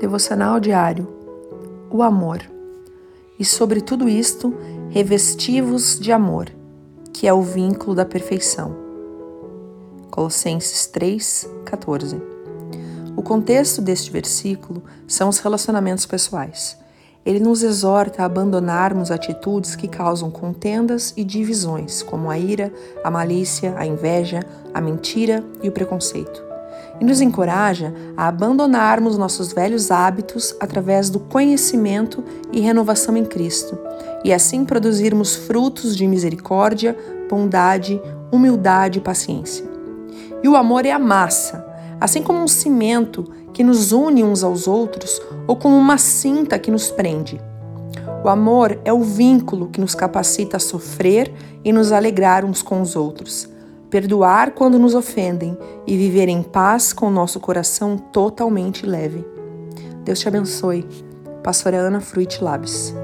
Devocional diário. O amor. E sobre tudo isto, revestivos de amor, que é o vínculo da perfeição. Colossenses 3:14. O contexto deste versículo são os relacionamentos pessoais. Ele nos exorta a abandonarmos atitudes que causam contendas e divisões, como a ira, a malícia, a inveja, a mentira e o preconceito e nos encoraja a abandonarmos nossos velhos hábitos através do conhecimento e renovação em Cristo, e assim produzirmos frutos de misericórdia, bondade, humildade e paciência. E o amor é a massa, assim como um cimento que nos une uns aos outros ou como uma cinta que nos prende. O amor é o vínculo que nos capacita a sofrer e nos alegrar uns com os outros perdoar quando nos ofendem e viver em paz com nosso coração totalmente leve. Deus te abençoe. Pastora Ana Fruit Labs.